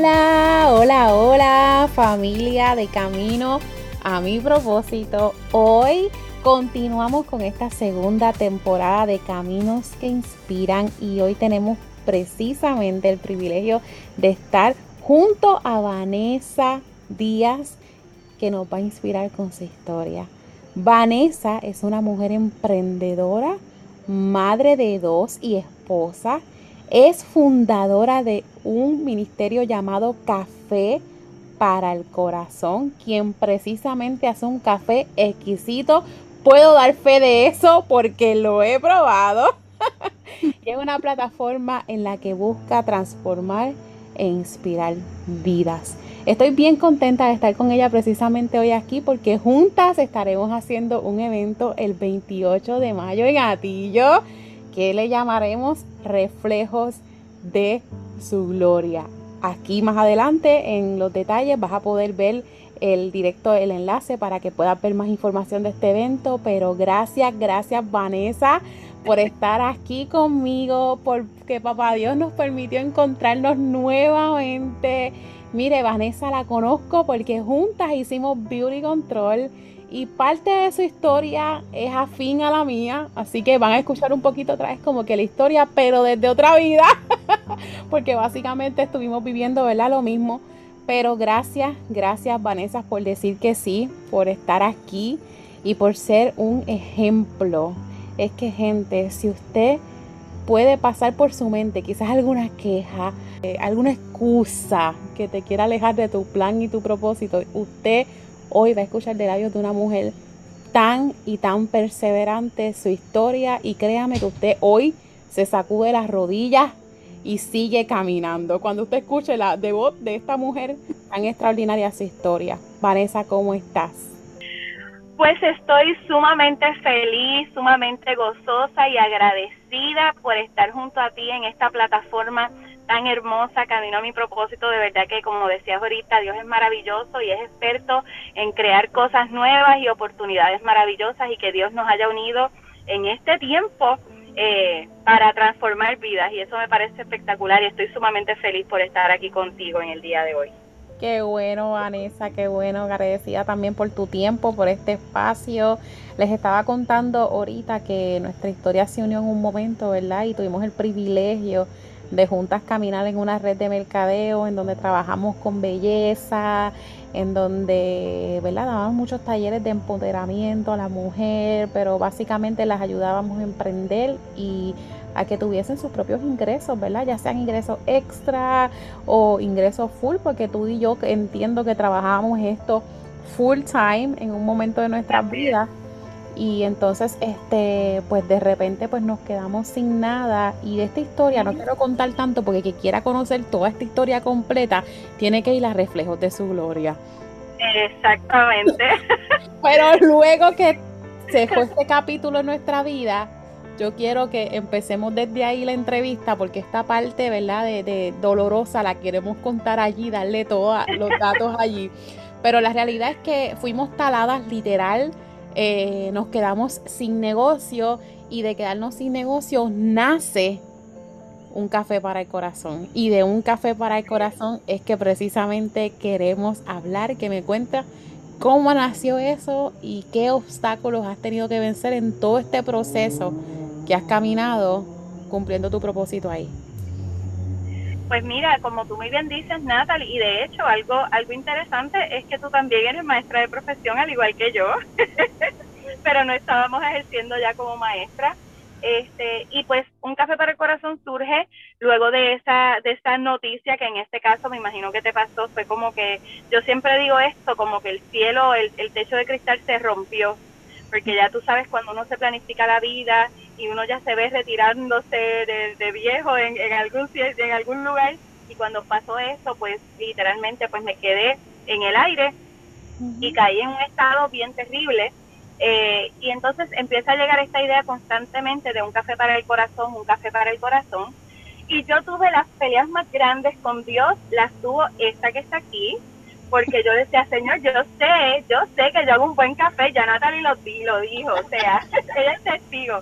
Hola, hola, hola familia de Camino a mi propósito. Hoy continuamos con esta segunda temporada de Caminos que Inspiran y hoy tenemos precisamente el privilegio de estar junto a Vanessa Díaz que nos va a inspirar con su historia. Vanessa es una mujer emprendedora, madre de dos y esposa es fundadora de un ministerio llamado Café para el Corazón, quien precisamente hace un café exquisito. Puedo dar fe de eso porque lo he probado. es una plataforma en la que busca transformar e inspirar vidas. Estoy bien contenta de estar con ella precisamente hoy aquí porque juntas estaremos haciendo un evento el 28 de mayo en Gatillo que le llamaremos reflejos de su gloria. Aquí más adelante en los detalles vas a poder ver el directo, el enlace para que puedas ver más información de este evento. Pero gracias, gracias Vanessa por estar aquí conmigo, porque papá Dios nos permitió encontrarnos nuevamente. Mire, Vanessa la conozco porque juntas hicimos Beauty Control y parte de su historia es afín a la mía, así que van a escuchar un poquito otra vez como que la historia, pero desde otra vida, porque básicamente estuvimos viviendo, ¿verdad? Lo mismo. Pero gracias, gracias Vanessa por decir que sí, por estar aquí y por ser un ejemplo. Es que gente, si usted puede pasar por su mente quizás alguna queja, eh, alguna excusa que te quiera alejar de tu plan y tu propósito, usted hoy va a escuchar de labios de una mujer tan y tan perseverante su historia y créame que usted hoy se sacude las rodillas y sigue caminando. Cuando usted escuche la de voz de esta mujer tan extraordinaria su historia. Vanessa, ¿cómo estás? Pues estoy sumamente feliz, sumamente gozosa y agradecida por estar junto a ti en esta plataforma tan hermosa, camino a mi propósito, de verdad que como decías ahorita, Dios es maravilloso y es experto en crear cosas nuevas y oportunidades maravillosas y que Dios nos haya unido en este tiempo eh, para transformar vidas y eso me parece espectacular y estoy sumamente feliz por estar aquí contigo en el día de hoy. Qué bueno, Vanessa, qué bueno, agradecida también por tu tiempo, por este espacio. Les estaba contando ahorita que nuestra historia se unió en un momento, ¿verdad? Y tuvimos el privilegio de juntas caminar en una red de mercadeo en donde trabajamos con belleza, en donde ¿verdad? dábamos muchos talleres de empoderamiento a la mujer, pero básicamente las ayudábamos a emprender y a que tuviesen sus propios ingresos, ¿verdad? Ya sean ingresos extra o ingresos full, porque tú y yo entiendo que trabajamos esto full time en un momento de nuestras vidas y entonces este pues de repente pues nos quedamos sin nada y de esta historia no quiero contar tanto porque quien quiera conocer toda esta historia completa tiene que ir a reflejos de su gloria. Exactamente. Pero luego que se fue este capítulo en nuestra vida yo quiero que empecemos desde ahí la entrevista porque esta parte verdad de, de dolorosa la queremos contar allí darle todos los datos allí. Pero la realidad es que fuimos taladas literal eh, nos quedamos sin negocio y de quedarnos sin negocio nace un café para el corazón. Y de un café para el corazón es que precisamente queremos hablar, que me cuenta cómo nació eso y qué obstáculos has tenido que vencer en todo este proceso que has caminado cumpliendo tu propósito ahí. Pues mira, como tú muy bien dices, Natalie, y de hecho algo, algo interesante es que tú también eres maestra de profesión, al igual que yo, pero no estábamos ejerciendo ya como maestra. Este, y pues un café para el corazón surge luego de esa, de esa noticia que en este caso me imagino que te pasó, fue como que, yo siempre digo esto, como que el cielo, el, el techo de cristal se rompió porque ya tú sabes cuando uno se planifica la vida y uno ya se ve retirándose de, viejo en, en, algún, en algún lugar y cuando pasó eso, pues literalmente pues me quedé en el aire y caí en un estado bien terrible. Eh, y entonces empieza a llegar esta idea constantemente de un café para el corazón, un café para el corazón. Y yo tuve las peleas más grandes con Dios, las tuvo esta que está aquí, porque yo decía, Señor, yo sé, yo sé que yo hago un buen café, ya Natalie lo, lo dijo, o sea, ella es testigo,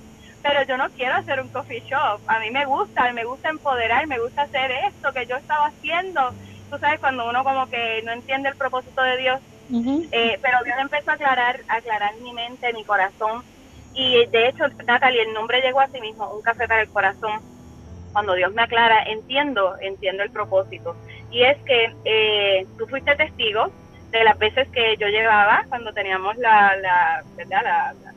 pero yo no quiero hacer un coffee shop, a mí me gusta, me gusta empoderar, me gusta hacer esto que yo estaba haciendo, tú sabes, cuando uno como que no entiende el propósito de Dios, eh, pero Dios empezó a aclarar, a aclarar mi mente, mi corazón, y de hecho, Natalie, el nombre llegó a sí mismo, un café para el corazón, cuando Dios me aclara, entiendo, entiendo el propósito. Y es que eh, tú fuiste testigo de las veces que yo llevaba, cuando teníamos la, la,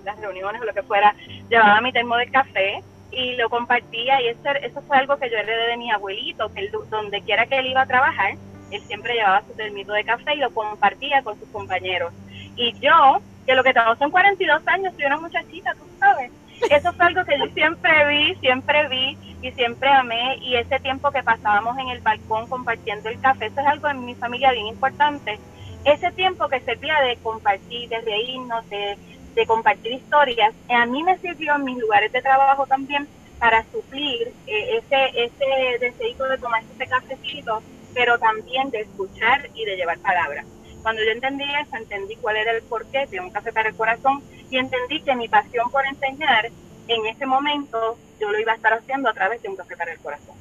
las reuniones o lo que fuera, llevaba mi termo de café y lo compartía y eso, eso fue algo que yo heredé de mi abuelito, que donde quiera que él iba a trabajar, él siempre llevaba su termito de café y lo compartía con sus compañeros. Y yo, que lo que tengo son 42 años, soy una muchachita, tú sabes, eso fue algo que yo siempre vi, siempre vi y siempre amé. Y ese tiempo que pasábamos en el balcón compartiendo el café, eso es algo en mi familia bien importante. Ese tiempo que servía de compartir, de reírnos, de, de compartir historias, a mí me sirvió en mis lugares de trabajo también para suplir eh, ese, ese deseo de tomar ese cafecito, pero también de escuchar y de llevar palabras. Cuando yo entendí eso, entendí cuál era el porqué de un café para el corazón y entendí que mi pasión por enseñar en ese momento yo lo iba a estar haciendo a través de un café para el corazón.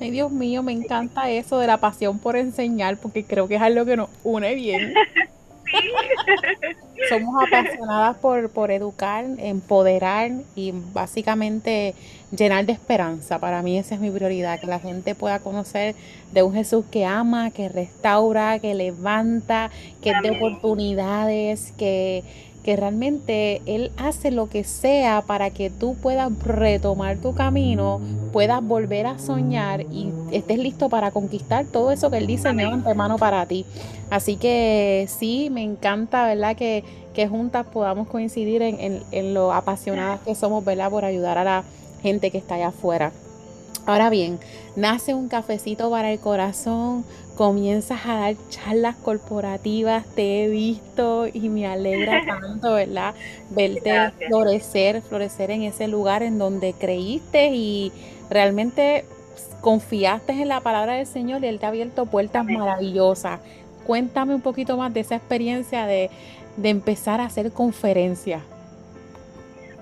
Ay, Dios mío, me encanta eso de la pasión por enseñar porque creo que es algo que nos une bien. Somos apasionadas por, por educar, empoderar y básicamente llenar de esperanza. Para mí esa es mi prioridad, que la gente pueda conocer de un Jesús que ama, que restaura, que levanta, que de oportunidades, que, que realmente Él hace lo que sea para que tú puedas retomar tu camino, puedas volver a soñar y estés listo para conquistar todo eso que Él dice de antemano para ti. Así que sí, me encanta, ¿verdad? Que, que juntas podamos coincidir en, en, en lo apasionadas que somos, ¿verdad? Por ayudar a la gente que está allá afuera. Ahora bien, nace un cafecito para el corazón, comienzas a dar charlas corporativas, te he visto y me alegra tanto, ¿verdad? Verte florecer, florecer en ese lugar en donde creíste y realmente confiaste en la palabra del Señor y Él te ha abierto puertas maravillosas. Cuéntame un poquito más de esa experiencia de, de empezar a hacer conferencias.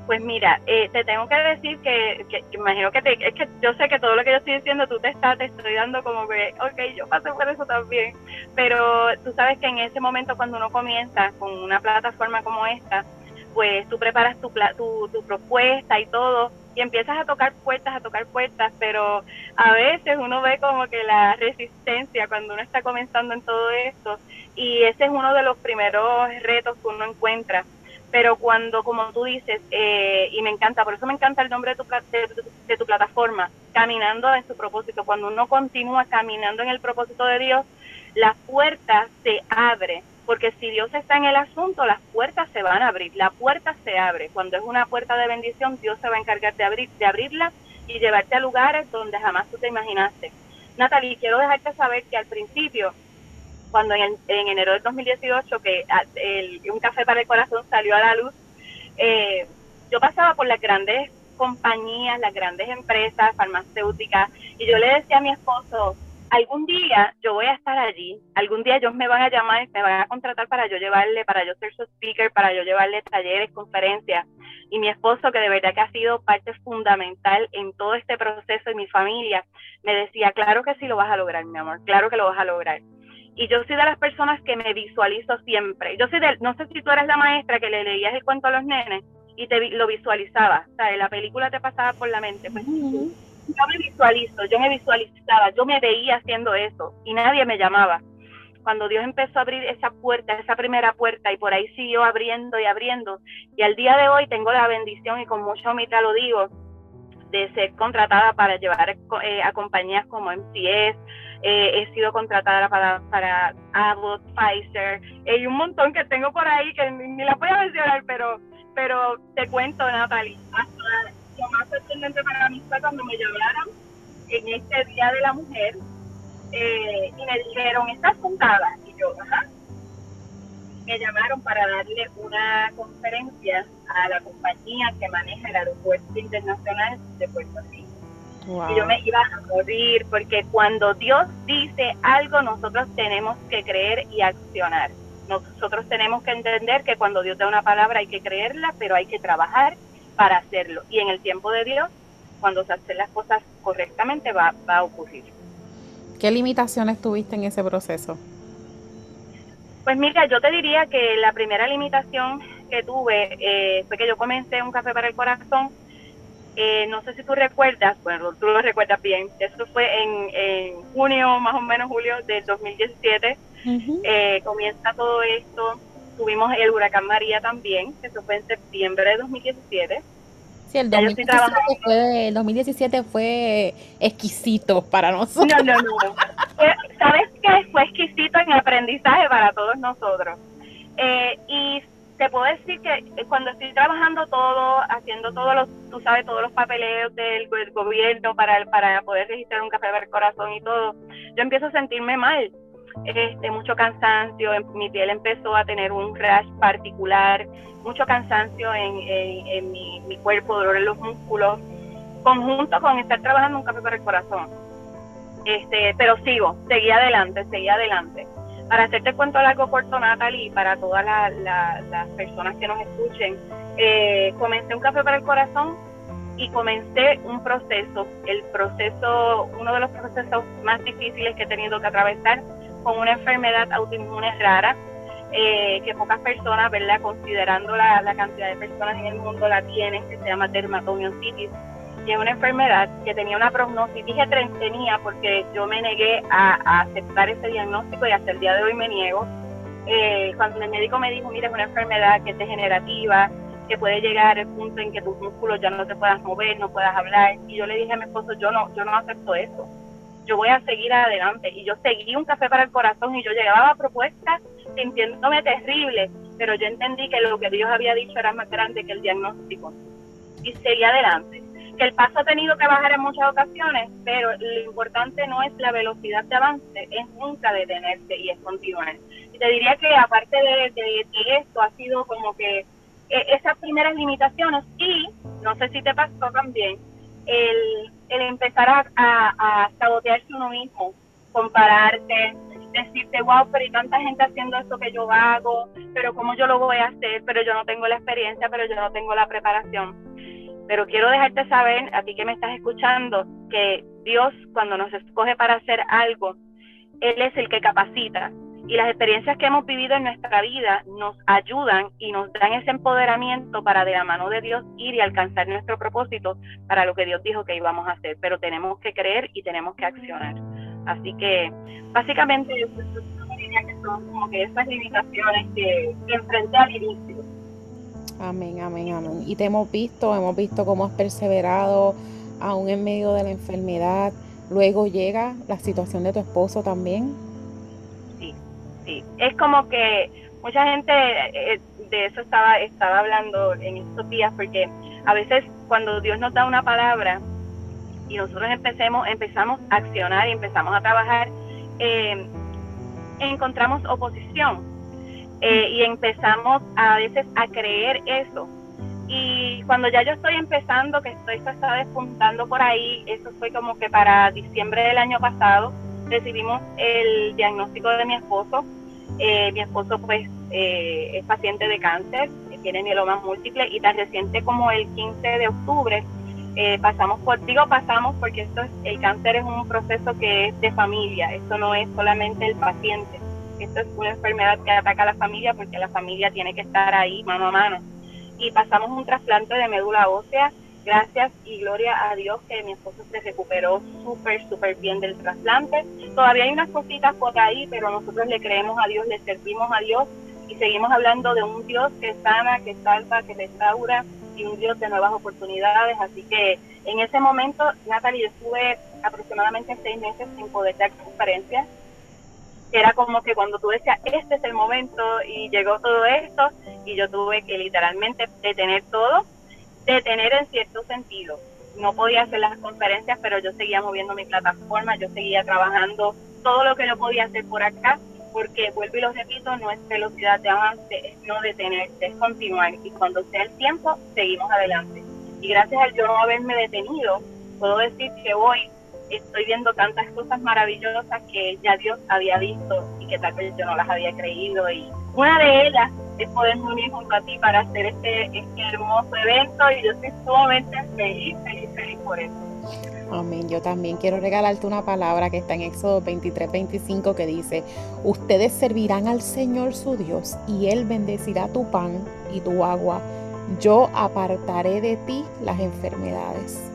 Pues mira, eh, te tengo que decir que, imagino que te, es que yo sé que todo lo que yo estoy diciendo tú te estás, te estoy dando como que, ok, yo pasé por eso también, pero tú sabes que en ese momento cuando uno comienza con una plataforma como esta, pues tú preparas tu, tu, tu propuesta y todo y empiezas a tocar puertas, a tocar puertas, pero a veces uno ve como que la resistencia cuando uno está comenzando en todo esto y ese es uno de los primeros retos que uno encuentra pero cuando, como tú dices, eh, y me encanta, por eso me encanta el nombre de tu, de, tu plataforma, caminando en su propósito, cuando uno continúa caminando en el propósito de Dios, la puerta se abre, porque si Dios está en el asunto, las puertas se van a abrir, la puerta se abre, cuando es una puerta de bendición, Dios se va a encargar de, abrir, de abrirla y llevarte a lugares donde jamás tú te imaginaste. Natalie, quiero dejarte saber que al principio cuando en, enero del 2018 que ah, un café para el corazón salió a la luz, eh, yo pasaba por las grandes compañías, las grandes empresas farmacéuticas, y yo le decía a mi esposo, algún día yo voy a estar allí, algún día ellos me van a llamar, me van a contratar para yo llevarle, para yo ser su speaker, para yo llevarle talleres, conferencias. Y mi esposo, que de verdad que ha sido parte fundamental en todo este proceso y mi familia, me decía, claro que sí lo vas a lograr, mi amor, claro que lo vas a lograr y yo soy de las personas que me visualizo siempre. Yo soy de, no sé si tú eres la maestra que le leías el cuento a los nenes y te lo visualizabas, o sea, la película te pasaba por la mente. Pues, yo me visualizo, yo me visualizaba, yo me veía haciendo eso y nadie me llamaba. Cuando Dios empezó a abrir esa puerta, esa primera puerta, y por ahí siguió abriendo y abriendo, y al día de hoy tengo la bendición, y con mucha humildad lo digo, de ser contratada para llevar eh, a compañías como MCS, eh, he sido contratada para, para Abbott, Pfizer, y un montón que tengo por ahí que ni, la voy a mencionar, pero, pero te cuento, Natalie, lo más sorprendente para mí fue cuando me llamaron en este Día de la Mujer eh, y me dijeron, ¿estás juntada? Y yo, ajá. Me llamaron para darle una conferencia a la compañía que maneja el aeropuerto internacional de Puerto Rico. Y yo me iba a morir porque cuando Dios dice algo, nosotros tenemos que creer y accionar. Nosotros tenemos que entender que cuando Dios da una palabra hay que creerla, pero hay que trabajar para hacerlo. Y en el tiempo de Dios, cuando se hacen las cosas correctamente, va, va a ocurrir. ¿Qué limitaciones tuviste en ese proceso? Pues mira, yo te diría que la primera limitación que tuve eh, fue que yo comencé un café para el corazón. Eh, no sé si tú recuerdas, bueno, tú lo recuerdas bien, eso fue en, junio, más o menos julio del 2017. Eh, comienza todo esto. Tuvimos el huracán María también, eso fue en septiembre de 2017. Sí, el 2017, fue, el 2017 fue exquisito para nosotros. No, no, no. ¿Sabes qué? Fue exquisito en aprendizaje para todos nosotros. Eh, y te puedo decir que eh, cuando estoy trabajando todo, haciendo todos los, tú sabes, todos los papeleos del, gobierno para, para poder registrar un café el corazón y todo, yo empiezo a sentirme mal. Este, mucho cansancio, mi piel empezó a tener un rash particular, mucho cansancio en, mi, cuerpo, dolor en los músculos, conjunto con estar trabajando un café para el corazón. Este, pero sigo, seguí adelante, seguí adelante. Para hacerte cuento largo corto, Natalie, y para todas las personas que nos escuchen, eh, comencé un café para el corazón y comencé un proceso, el proceso, uno de los procesos más difíciles que he tenido que atravesar con una enfermedad autoinmune rara, eh, que pocas personas, ¿verdad? Considerando la, cantidad de personas en el mundo la tienen, que se llama dermatomiositis, una enfermedad que tenía una prognosis, dije tenía porque yo me negué a, aceptar ese diagnóstico y hasta el día de hoy me niego. Eh, cuando el médico me dijo, mira, es una enfermedad que es degenerativa, que puede llegar al punto en que tus músculos ya no te puedas mover, no puedas hablar, y yo le dije a mi esposo, yo no, yo no acepto eso yo voy a seguir adelante. Y yo seguí un café para el corazón y yo llegaba a propuestas sintiéndome terrible, pero yo entendí que lo que Dios había dicho era más grande que el diagnóstico. Y seguí adelante. Que el paso ha tenido que bajar en muchas ocasiones, pero lo importante no es la velocidad de avance, es nunca detenerse y es continuar. Y te diría que aparte de, de esto ha sido como que eh, esas primeras limitaciones y no sé si te pasó también el el empezar a, a, sabotearse uno mismo, compararte, decirte, wow, pero hay tanta gente haciendo esto que yo hago, pero cómo yo lo voy a hacer, pero yo no tengo la experiencia, pero yo no tengo la preparación. Pero quiero dejarte saber, a ti que me estás escuchando, que Dios cuando nos escoge para hacer algo, Él es el que capacita, y las experiencias que hemos vivido en nuestra vida nos ayudan y nos dan ese empoderamiento para de la mano de Dios ir y alcanzar nuestro propósito para lo que Dios dijo que íbamos a hacer. Pero tenemos que creer y tenemos que accionar. Así que básicamente yo diría que son como que esas limitaciones que, enfrenté al inicio. Amén, amén, amén. Y te hemos visto, hemos visto cómo has perseverado aún en medio de la enfermedad. Luego llega la situación de tu esposo también es como que mucha gente eh, de eso estaba, estaba hablando en estos días, porque a veces cuando Dios nos da una palabra y nosotros empecemos, empezamos a accionar y empezamos a trabajar, eh, encontramos oposición eh, y empezamos a veces a creer eso. Y cuando ya yo estoy empezando, que estoy está despuntando por ahí, eso fue como que para diciembre del año pasado, recibimos el diagnóstico de mi esposo. Eh, mi esposo pues eh, es paciente de cáncer, tiene mieloma múltiple y tan reciente como el 15 de octubre eh, pasamos por, digo pasamos porque esto es, el cáncer es un proceso que es de familia, esto no es solamente el paciente, esto es una enfermedad que ataca a la familia porque la familia tiene que estar ahí mano a mano. Y pasamos un trasplante de médula ósea gracias y gloria a Dios que mi esposo se recuperó súper, súper bien del trasplante. Todavía hay unas cositas por ahí, pero nosotros le creemos a Dios, le servimos a Dios y seguimos hablando de un Dios que sana, que salva, que restaura y un Dios de nuevas oportunidades. Así que en ese momento, Natalie, yo estuve aproximadamente seis meses sin poder dar conferencias. Era como que cuando tú decías, este es el momento y llegó todo esto y yo tuve que literalmente detener todo, detener en cierto sentido. No podía hacer las conferencias, pero yo seguía moviendo mi plataforma, yo seguía trabajando todo lo que yo podía hacer por acá, porque vuelvo y lo repito, no es velocidad de avance, es no detenerse, es continuar y cuando sea el tiempo, seguimos adelante. Y gracias al yo no haberme detenido, puedo decir que hoy estoy viendo tantas cosas maravillosas que ya Dios había visto y que tal vez yo no las había creído. Y una de ellas es poder unir junto a ti para hacer este, este hermoso evento y yo estoy sumamente feliz, feliz, feliz por eso. Amén. Yo también quiero regalarte una palabra que está en Éxodo 23, 25 que dice, ustedes servirán al Señor su Dios y Él bendecirá tu pan y tu agua. Yo apartaré de ti las enfermedades.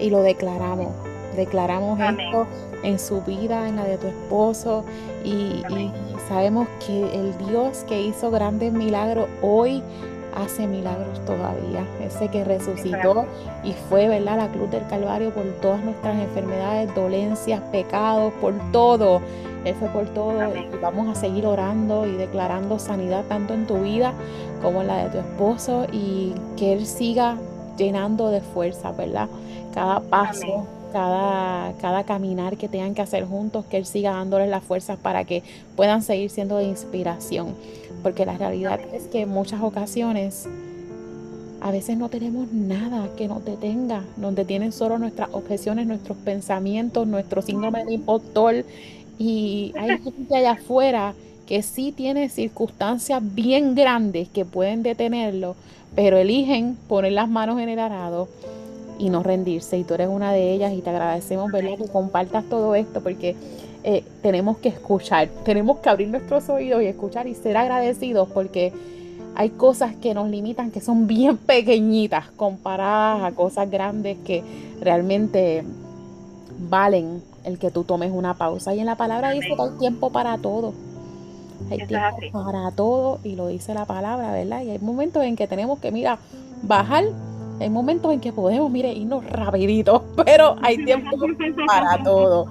Y lo declaramos. Declaramos esto en su vida, en la de tu esposo. Y, y sabemos que el Dios que hizo grandes milagros hoy hace milagros todavía. Ese que resucitó y fue, ¿verdad? La cruz del Calvario por todas nuestras enfermedades, dolencias, pecados, por todo. Él fue por todo y vamos a seguir orando y declarando sanidad tanto en tu vida como en la de tu esposo y que Él siga llenando de fuerza, ¿verdad? Cada paso, cada, cada caminar que tengan que hacer juntos, que Él siga dándoles las fuerzas para que puedan seguir siendo de inspiración. Porque la realidad es que en muchas ocasiones a veces no tenemos nada que nos detenga, nos detienen solo nuestras objeciones, nuestros pensamientos, nuestro síndrome de impostor. Y hay gente allá afuera que sí tiene circunstancias bien grandes que pueden detenerlo, pero eligen poner las manos en el arado y no rendirse. Y tú eres una de ellas y te agradecemos, ¿verdad? Que compartas todo esto porque eh, tenemos que escuchar, tenemos que abrir nuestros oídos y escuchar y ser agradecidos porque hay cosas que nos limitan que son bien pequeñitas comparadas a cosas grandes que realmente valen el que tú tomes una pausa. Y en la palabra dice que hay tiempo para todo. Hay tiempo para todo y lo dice la palabra, ¿verdad? Y hay momentos en que tenemos que, mira, bajar hay momentos en que podemos, mire, irnos rapidito, pero hay tiempo para todo.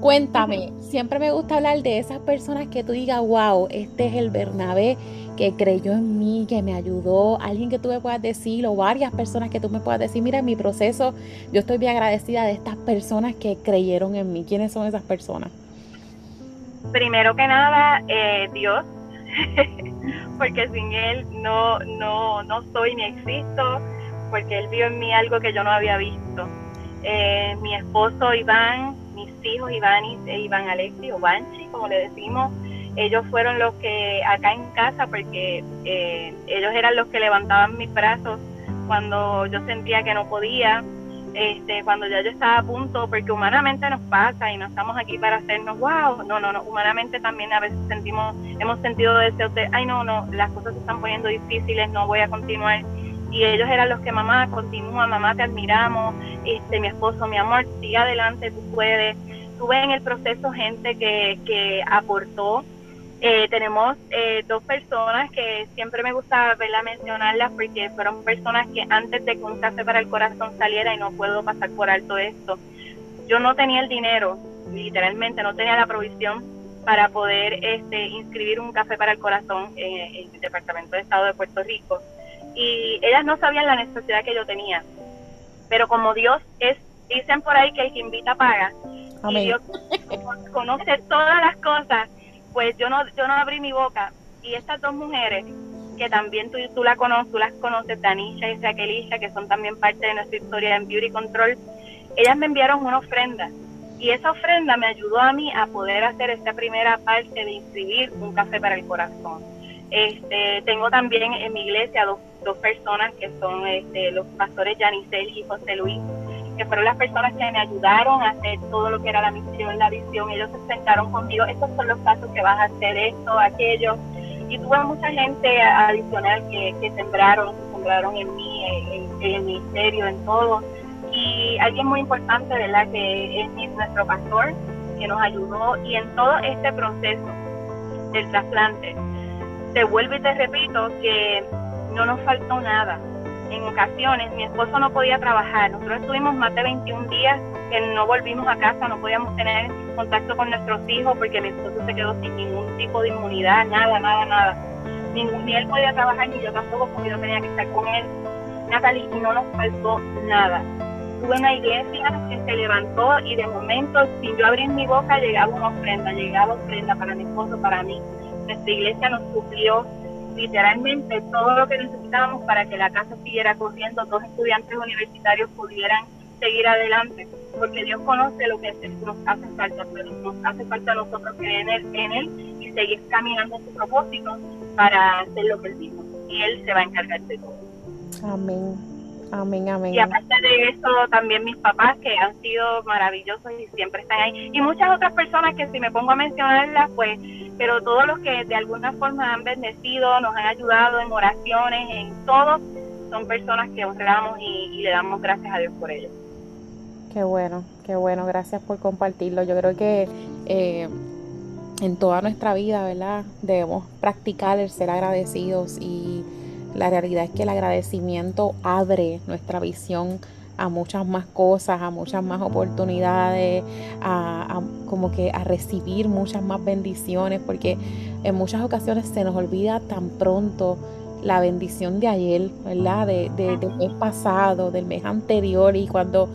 Cuéntame, siempre me gusta hablar de esas personas que tú digas, wow, este es el Bernabé que creyó en mí, que me ayudó, alguien que tú me puedas decir, o varias personas que tú me puedas decir, mira, en mi proceso yo estoy bien agradecida de estas personas que creyeron en mí. ¿Quiénes son esas personas? Primero que nada, eh, Dios, porque sin Él no, no, no soy ni existo porque él vio en mí algo que yo no había visto. Eh, mi esposo Iván, mis hijos Iván y e Iván Alexi o Banchi, como le decimos, ellos fueron los que acá en casa, porque eh, ellos eran los que levantaban mis brazos cuando yo sentía que no podía, este, cuando ya yo estaba a punto, porque humanamente nos pasa y no estamos aquí para hacernos wow, no, no, no, humanamente también a veces sentimos, hemos sentido deseos de, ay no, no, las cosas se están poniendo difíciles, no voy a continuar y ellos eran los que mamá continúa, mamá te admiramos, este mi esposo, mi amor, sigue adelante, tú puedes. Tuve en el proceso gente que, que aportó. Eh, tenemos eh, dos personas que siempre me gusta verla mencionarlas porque fueron personas que antes de que un café para el corazón saliera y no puedo pasar por alto esto, yo no tenía el dinero, literalmente no tenía la provisión para poder este, inscribir un café para el corazón en el Departamento de Estado de Puerto Rico y ellas no sabían la necesidad que yo tenía. Pero como Dios es, dicen por ahí que el que invita paga, y Dios conoce todas las cosas, pues yo no, yo no abrí mi boca. Y estas dos mujeres, que también tú, tú, la conoces, tú las conoces, Danisha y Raquelisha, que son también parte de nuestra historia en Beauty Control, ellas me enviaron una ofrenda. Y esa ofrenda me ayudó a mí a poder hacer esta primera parte de inscribir un café para el corazón. Este, tengo también en mi iglesia dos dos personas que son este, los pastores Yanisel y José Luis, que fueron las personas que me ayudaron a hacer todo lo que era la misión la visión. Ellos se sentaron conmigo, estos son los pasos que vas a hacer, esto, aquello. Y tuve mucha gente adicional que, que sembraron, sembraron en mí, en, el ministerio, en todo. Y alguien muy importante, ¿verdad? Que es nuestro pastor, que nos ayudó. Y en todo este proceso del trasplante, te vuelvo y te repito que no nos faltó nada. en ocasiones mi esposo no podía trabajar. Nosotros estuvimos más de 21 días que no volvimos a casa, no podíamos tener contacto con nuestros hijos porque mi esposo se quedó sin ningún tipo de inmunidad, nada, nada, nada. Ningún, ni él podía trabajar ni yo tampoco porque yo tenía que estar con él. Natalie, no nos faltó nada. Tuve una iglesia que se levantó y de momento, sin yo abrir mi boca, llegaba una ofrenda, llegaba ofrenda para mi esposo, para mí. Nuestra iglesia nos suplió literalmente todo lo que necesitábamos para que la casa siguiera corriendo, dos estudiantes universitarios pudieran seguir adelante, porque Dios conoce lo que nos hace falta, pero nos hace falta a nosotros creer en él, y seguir caminando en su propósito para hacer lo que Él dijo, y Él se va a encargar de todo. Amén. Amén, amén. Y aparte de eso, también mis papás, que han sido maravillosos y siempre están ahí. Y muchas otras personas que si me pongo a mencionarlas, pues, pero todos los que de alguna forma han bendecido, nos han ayudado en oraciones, en todo, son personas que honramos y, le damos gracias a Dios por ello. Qué bueno, qué bueno, gracias por compartirlo. Yo creo que eh, en toda nuestra vida, ¿verdad? Debemos practicar el ser agradecidos y la realidad es que el agradecimiento abre nuestra visión a muchas más cosas, a muchas más oportunidades, a, como que a recibir muchas más bendiciones, porque en muchas ocasiones se nos olvida tan pronto la bendición de ayer, ¿verdad? De, del mes pasado, del mes anterior, y cuando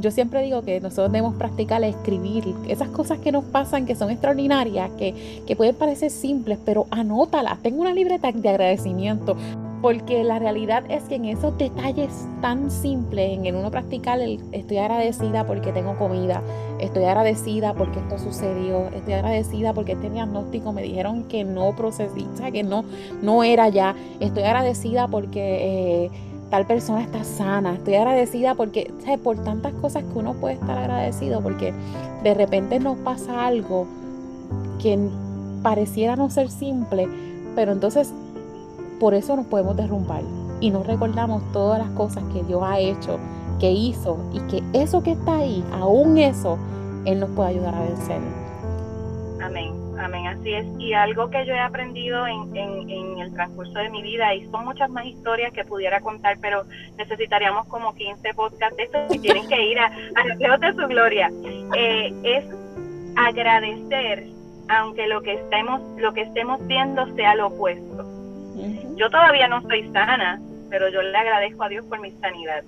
yo siempre digo que nosotros debemos practicar escribir esas cosas que nos pasan, que son extraordinarias, que, que pueden parecer simples, pero anótalas. Tengo una libreta de agradecimiento porque la realidad es que en esos detalles tan simples, en el uno practicar, estoy agradecida porque tengo comida, estoy agradecida porque esto sucedió, estoy agradecida porque este diagnóstico me dijeron que no procesí, que no, no era ya, estoy agradecida porque eh, tal persona está sana, estoy agradecida porque, por tantas cosas que uno puede estar agradecido, porque de repente nos pasa algo que pareciera no ser simple, pero entonces por eso nos podemos derrumbar y no recordamos todas las cosas que Dios ha hecho, que hizo y que eso que está ahí, aún eso, Él nos puede ayudar a vencer. Amén, amén, así es. Y algo que yo he aprendido en, el transcurso de mi vida, y son muchas más historias que pudiera contar, pero necesitaríamos como 15 podcasts de estos y tienen que ir a, a de su gloria, eh, es agradecer aunque lo que estemos, lo que estemos viendo sea lo opuesto. Yo todavía no estoy sana, pero yo le agradezco a Dios por mi sanidad.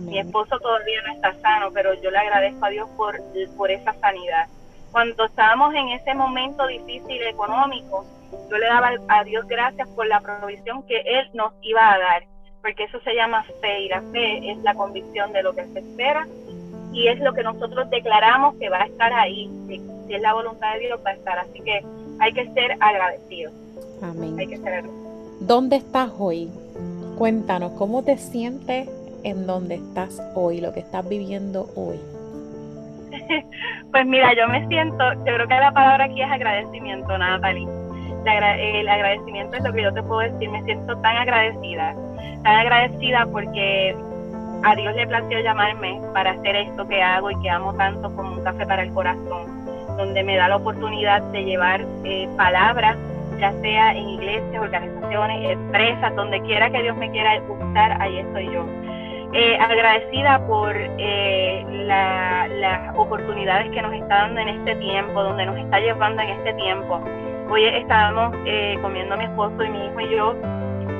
Mi esposo todavía no está sano, pero yo le agradezco a Dios por, por esa sanidad. Cuando estábamos en ese momento difícil económico, yo le daba a Dios gracias por la provisión que Él nos iba a dar, porque eso se llama fe y la fe es la convicción de lo que se espera y es lo que nosotros declaramos que va a estar ahí, si es la voluntad de Dios va a estar. Así que hay que ser agradecidos. Amén. Hay que ser agradecidos. ¿Dónde estás hoy? Cuéntanos, ¿cómo te sientes en donde estás hoy, lo que estás viviendo hoy? Pues mira, yo me siento, yo creo que la palabra aquí es agradecimiento, Natalie. El agradecimiento es lo que yo te puedo decir, me siento tan agradecida, tan agradecida porque a Dios le plació llamarme para hacer esto que hago y que amo tanto como un café para el corazón, donde me da la oportunidad de llevar eh, palabras ya sea en iglesias, organizaciones, empresas, donde quiera que Dios me quiera usar, ahí estoy yo. Eh, agradecida por eh, las oportunidades que nos está dando en este tiempo, donde nos está llevando en este tiempo. Hoy estábamos eh, comiendo mi esposo y mi hijo y yo,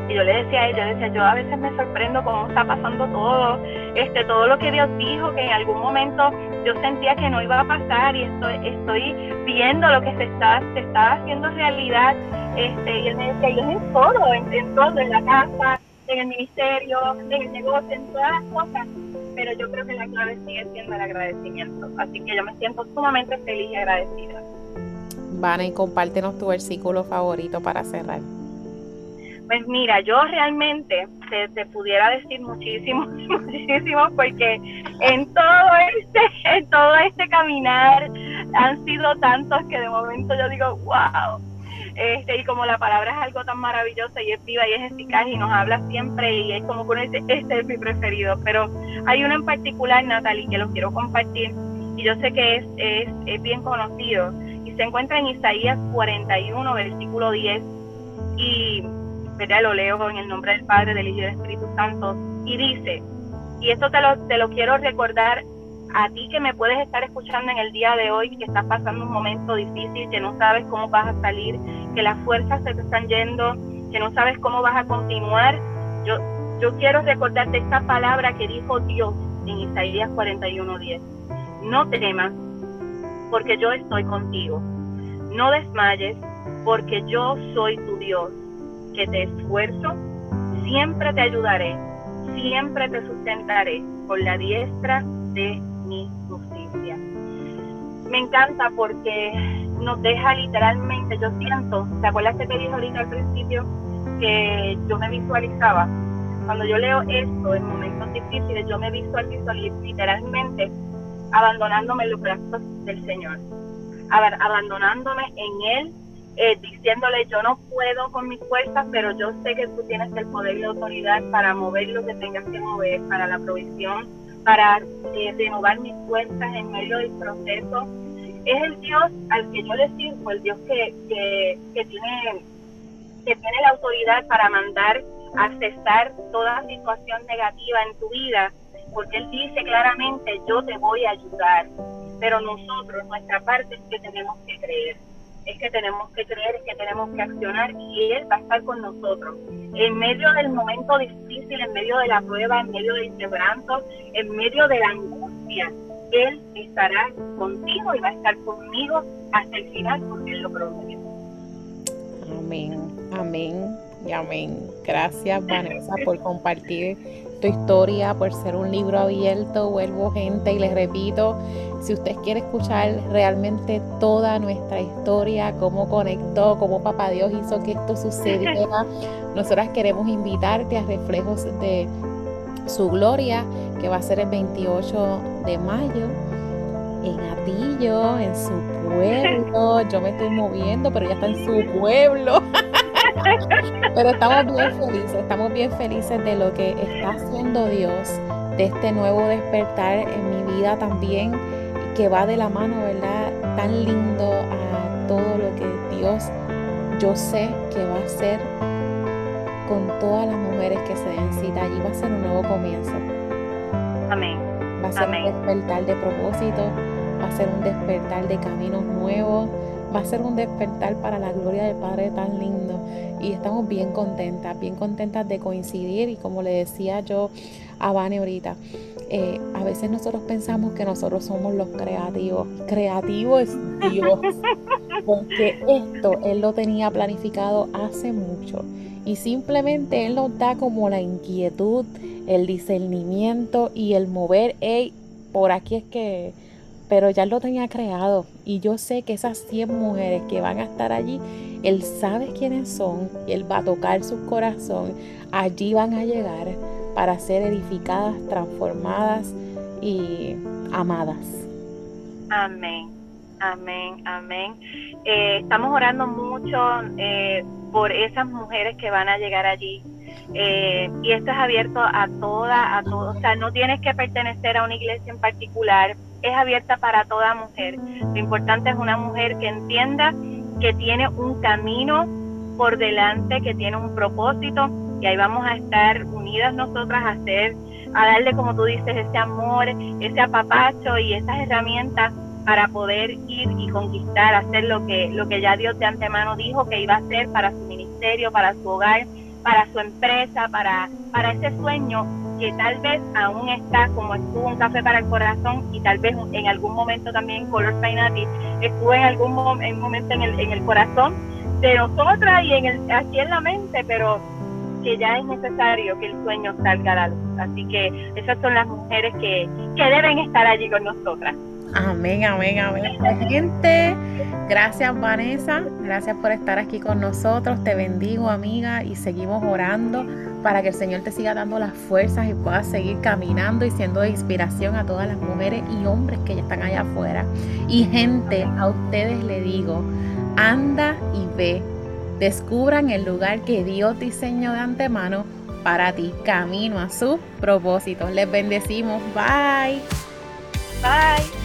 y yo le decía a él, yo decía, yo a veces me sorprendo cómo está pasando todo, este, todo lo que Dios dijo, que en algún momento yo sentía que no iba a pasar y estoy, estoy viendo lo que se está, se está haciendo realidad. Este, y él me decía, yo en todo, en, todo, en la casa, en el ministerio, en el negocio, en todas las cosas. Pero yo creo que la clave sigue siendo el agradecimiento. Así que yo me siento sumamente feliz y agradecida. Vane, y compártenos tu versículo favorito para cerrar. Pues mira, yo realmente te, pudiera decir muchísimo, muchísimo, porque en todo este, en todo este caminar han sido tantos que de momento yo digo, wow. Este, y como la palabra es algo tan maravilloso y es viva y es eficaz y nos habla siempre y es como que dice, este es mi preferido, pero hay uno en particular, Natalie, que lo quiero compartir y yo sé que es, es, es bien conocido y se encuentra en Isaías 41, versículo 10 y ¿verdad? Lo leo en el nombre del Padre, del Hijo y del Espíritu Santo. Y dice, y esto te lo, te lo quiero recordar a ti que me puedes estar escuchando en el día de hoy, que estás pasando un momento difícil, que no sabes cómo vas a salir, que las fuerzas se te están yendo, que no sabes cómo vas a continuar. Yo, yo quiero recordarte esta palabra que dijo Dios en Isaías 41:10. No temas, porque yo estoy contigo. No desmayes, porque yo soy tu Dios, que te esfuerzo, siempre te ayudaré, siempre te sustentaré con la diestra de mi justicia. Me encanta porque nos deja literalmente, yo siento, ¿te acuerdas que te dije ahorita al principio que yo me visualizaba? Cuando yo leo esto en momentos difíciles, yo me visualizo literalmente abandonándome en los brazos del Señor, abandonándome en Él, eh, diciéndole yo no puedo con mis fuerzas, pero yo sé que tú tienes el poder y la autoridad para mover lo que tengas que mover, para la provisión, para eh, renovar mis fuerzas en medio del proceso. Es el Dios al que yo le sirvo, el Dios que, que, que tiene, que tiene la autoridad para mandar a cesar toda situación negativa en tu vida porque Él dice claramente, yo te voy a ayudar, pero nosotros, nuestra parte es que tenemos que creer, es que tenemos que creer, es que tenemos que accionar y Él va a estar con nosotros. En medio del momento difícil, en medio de la prueba, en medio del quebranto, en medio de la angustia, Él estará contigo y va a estar conmigo hasta el final porque Él lo prometió. Amén, amén y amén. Gracias Vanessa por compartir tu historia, por ser un libro abierto. Vuelvo gente y les repito, si usted quiere escuchar realmente toda nuestra historia, cómo conectó, cómo Papá Dios hizo que esto sucediera, nosotras queremos invitarte a Reflejos de su Gloria, que va a ser el 28 de mayo en Atillo, en su pueblo. Yo me estoy moviendo, pero ya está en su pueblo. Pero estamos bien felices, estamos bien felices de lo que está haciendo Dios, de este nuevo despertar en mi vida también, que va de la mano, ¿verdad? Tan lindo a todo lo que Dios, yo sé que va a hacer con todas las mujeres que se den cita allí. Va a ser un nuevo comienzo. Amén. Va a ser un despertar de propósito, va a ser un despertar de caminos nuevos va a ser un despertar para la gloria del Padre tan lindo. Y estamos bien contentas, bien contentas de coincidir y como le decía yo a Vane ahorita, eh, a veces nosotros pensamos que nosotros somos los creativos, creativo es Dios, porque esto Él lo tenía planificado hace mucho. Y simplemente Él nos da como la inquietud, el discernimiento y el mover, hey, por aquí es que pero ya lo tenía creado y yo sé que esas 100 mujeres que van a estar allí, Él sabe quiénes son, Él va a tocar su corazón, allí van a llegar para ser edificadas, transformadas y amadas. Amén, amén, amén. Eh, estamos orando mucho eh, por esas mujeres que van a llegar allí. Eh, y esto es abierto a toda, a todos. O sea, no tienes que pertenecer a una iglesia en particular es abierta para toda mujer. Lo importante es una mujer que entienda que tiene un camino por delante, que tiene un propósito y ahí vamos a estar unidas nosotras a hacer, a darle como tú dices ese amor, ese apapacho y esas herramientas para poder ir y conquistar, hacer lo que lo que ya Dios de antemano dijo que iba a hacer para su ministerio, para su hogar, para su empresa, para para ese sueño que tal vez aún está como estuvo un café para el corazón y tal vez en algún momento también Color Painati estuvo en algún momento en el, en el corazón de nosotras y en el, aquí en la mente, pero que ya es necesario que el sueño salga a la luz. Así que esas son las mujeres que, que deben estar allí con nosotras. Amén, amén, amén. Gente, gracias Vanessa, gracias por estar aquí con nosotros. Te bendigo, amiga, y seguimos orando para que el Señor te siga dando las fuerzas y puedas seguir caminando y siendo de inspiración a todas las mujeres y hombres que ya están allá afuera. Y gente, a ustedes le digo, anda y ve, descubran el lugar que Dios diseñó de antemano para ti, camino a su propósito. Les bendecimos. Bye. Bye.